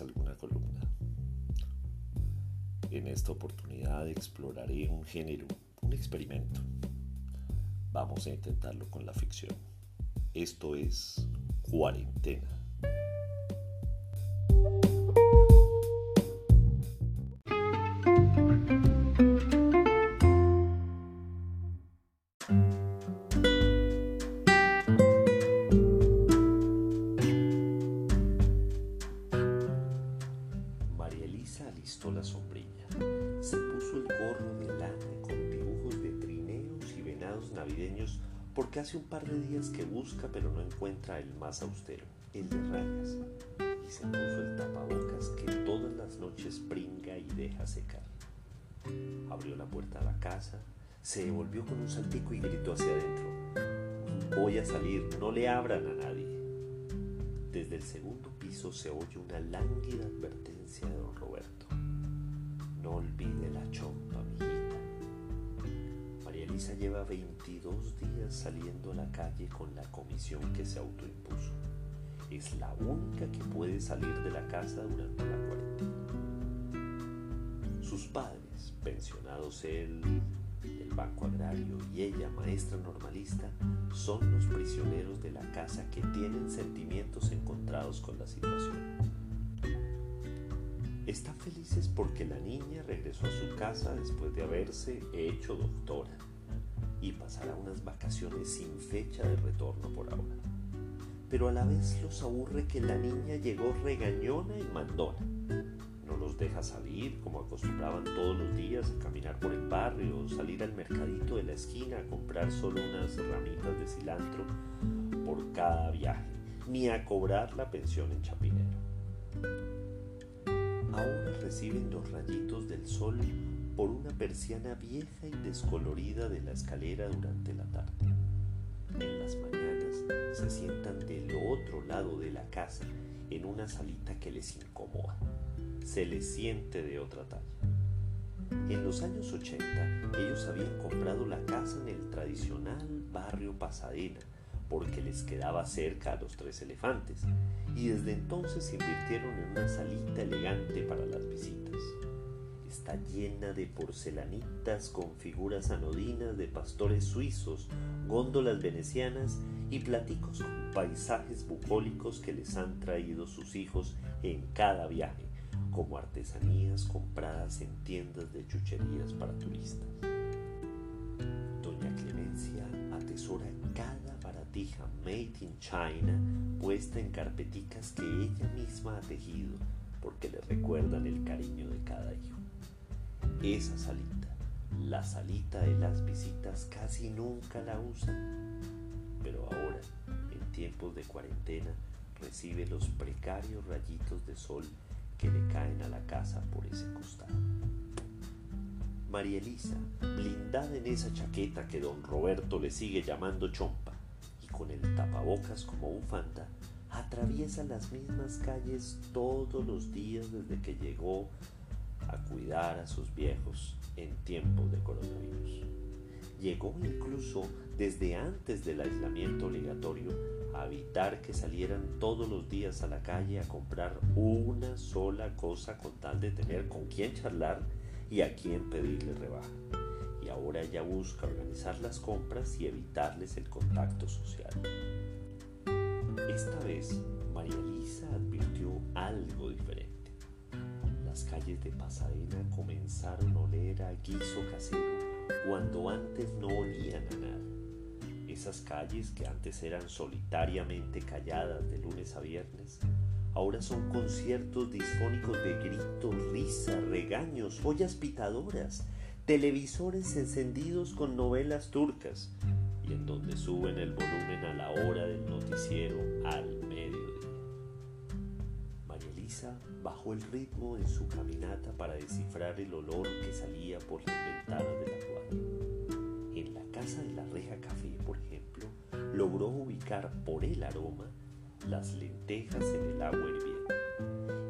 alguna columna. En esta oportunidad exploraré un género, un experimento. Vamos a intentarlo con la ficción. Esto es cuarentena. Porque hace un par de días que busca pero no encuentra el más austero, el de rayas, y se puso el tapabocas que todas las noches pringa y deja secar. Abrió la puerta de la casa, se devolvió con un saltico y gritó hacia adentro. Voy a salir, no le abran a nadie. Desde el segundo piso se oye una lánguida advertencia de don Roberto. No olvide la chompa, Elisa lleva 22 días saliendo a la calle con la comisión que se autoimpuso. Es la única que puede salir de la casa durante la cuarentena. Sus padres, pensionados él del Banco Agrario y ella, maestra normalista, son los prisioneros de la casa que tienen sentimientos encontrados con la situación. Están felices porque la niña regresó a su casa después de haberse hecho doctora y pasará unas vacaciones sin fecha de retorno por ahora. Pero a la vez los aburre que la niña llegó regañona y mandona. No los deja salir como acostumbraban todos los días a caminar por el barrio, salir al mercadito de la esquina a comprar solo unas ramitas de cilantro por cada viaje, ni a cobrar la pensión en Chapinero. Ahora reciben los rayitos del sol por una persiana vieja y descolorida de la escalera durante la tarde. En las mañanas se sientan del otro lado de la casa en una salita que les incomoda. Se les siente de otra talla. En los años 80 ellos habían comprado la casa en el tradicional barrio Pasadena porque les quedaba cerca a los tres elefantes y desde entonces invirtieron en una salita elegante para las visitas está llena de porcelanitas con figuras anodinas de pastores suizos, góndolas venecianas y platicos con paisajes bucólicos que les han traído sus hijos en cada viaje, como artesanías compradas en tiendas de chucherías para turistas. Doña Clemencia atesora cada baratija made in China puesta en carpeticas que ella misma ha tejido porque le recuerdan el cariño de cada hijo. Esa salita, la salita de las visitas, casi nunca la usa, pero ahora, en tiempos de cuarentena, recibe los precarios rayitos de sol que le caen a la casa por ese costado. María Elisa, blindada en esa chaqueta que don Roberto le sigue llamando chompa y con el tapabocas como bufanda, atraviesa las mismas calles todos los días desde que llegó a cuidar a sus viejos en tiempos de coronavirus. Llegó incluso desde antes del aislamiento obligatorio a evitar que salieran todos los días a la calle a comprar una sola cosa con tal de tener con quién charlar y a quién pedirle rebaja. Y ahora ella busca organizar las compras y evitarles el contacto social. Esta vez, María Lisa advirtió algo diferente las calles de Pasadena comenzaron a oler a guiso casero cuando antes no olían a nada. Esas calles que antes eran solitariamente calladas de lunes a viernes, ahora son conciertos disfónicos de gritos, risa, regaños, ollas pitadoras, televisores encendidos con novelas turcas y en donde suben el volumen a la hora del noticiero al bajó el ritmo en su caminata para descifrar el olor que salía por las ventanas de la cuadra. En la casa de la reja café, por ejemplo, logró ubicar por el aroma las lentejas en el agua hirviendo.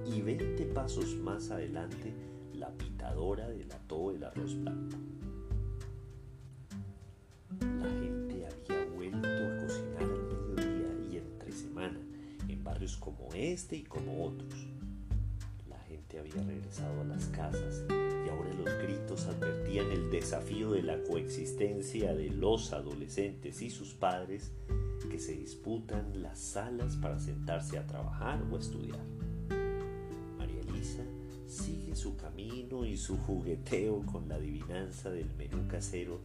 Y 20 pasos más adelante, la pitadora delató el arroz blanco. La gente había vuelto a cocinar al mediodía y entre semana, en barrios como este y como otros gente había regresado a las casas y ahora los gritos advertían el desafío de la coexistencia de los adolescentes y sus padres que se disputan las salas para sentarse a trabajar o estudiar. María Elisa sigue su camino y su jugueteo con la adivinanza del menú casero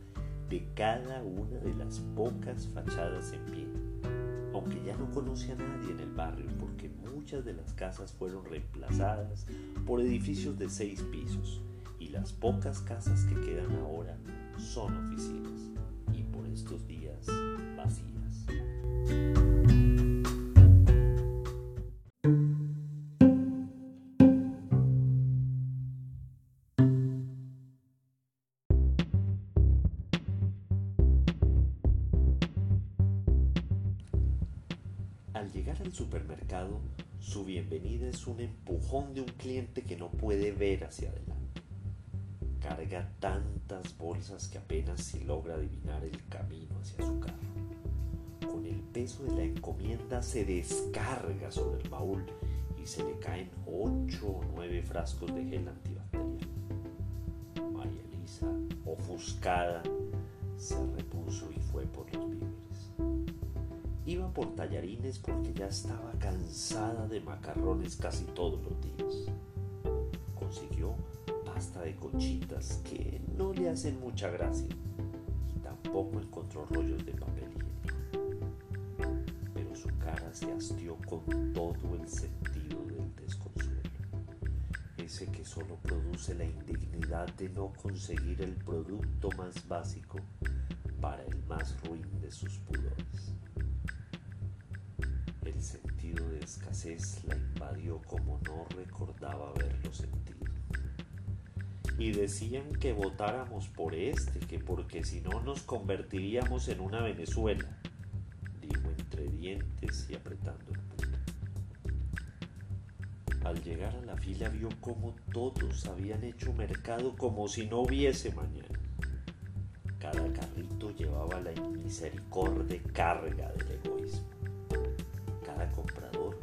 de cada una de las pocas fachadas en pie, aunque ya no conoce a nadie en el barrio porque muchas de las casas fueron reemplazadas por edificios de seis pisos y las pocas casas que quedan ahora son oficinas y por estos días vacías. Al llegar al supermercado, su bienvenida es un empujón de un cliente que no puede ver hacia adelante. Carga tantas bolsas que apenas si logra adivinar el camino hacia su carro. Con el peso de la encomienda se descarga sobre el baúl y se le caen ocho o nueve frascos de gel antibacterial. María Elisa, ofuscada, se repuso y fue por los víveres. Iba por tallarines porque ya estaba cansada de macarrones casi todos los días. Consiguió pasta de conchitas que no le hacen mucha gracia y tampoco encontró rollos de papel higiénico. Pero su cara se hastió con todo el sentido del desconsuelo. Ese que solo produce la indignidad de no conseguir el producto más básico para el más ruin de sus pudores el sentido de escasez la invadió como no recordaba haberlo sentido. Y decían que votáramos por este, que porque si no nos convertiríamos en una Venezuela, dijo entre dientes y apretando el puño. Al llegar a la fila vio como todos habían hecho mercado como si no hubiese mañana. Cada carrito llevaba la inmisericordia carga del egoísmo comprador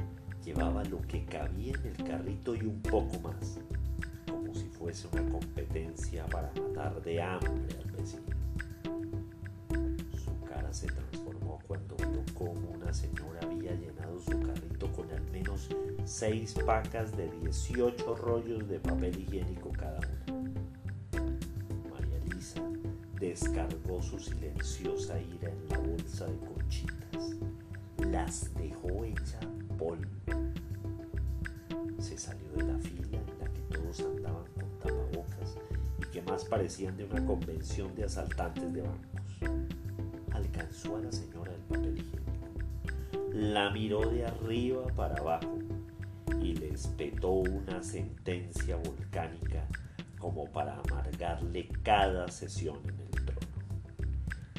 llevaba lo que cabía en el carrito y un poco más, como si fuese una competencia para matar de hambre al vecino. Su cara se transformó cuando vio cómo una señora había llenado su carrito con al menos seis pacas de 18 rollos de papel higiénico cada una. María Lisa descargó su silenciosa ira en la bolsa de conchitas las parecían de una convención de asaltantes de bancos. Alcanzó a la señora del papel higiénico. La miró de arriba para abajo y le espetó una sentencia volcánica como para amargarle cada sesión en el trono.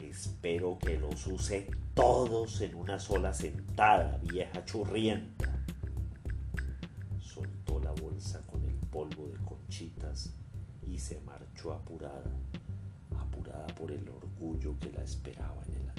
Espero que los use todos en una sola sentada, vieja churrienta. Soltó la bolsa con el polvo de conchitas y se marchó apurada, apurada por el orgullo que la esperaba en el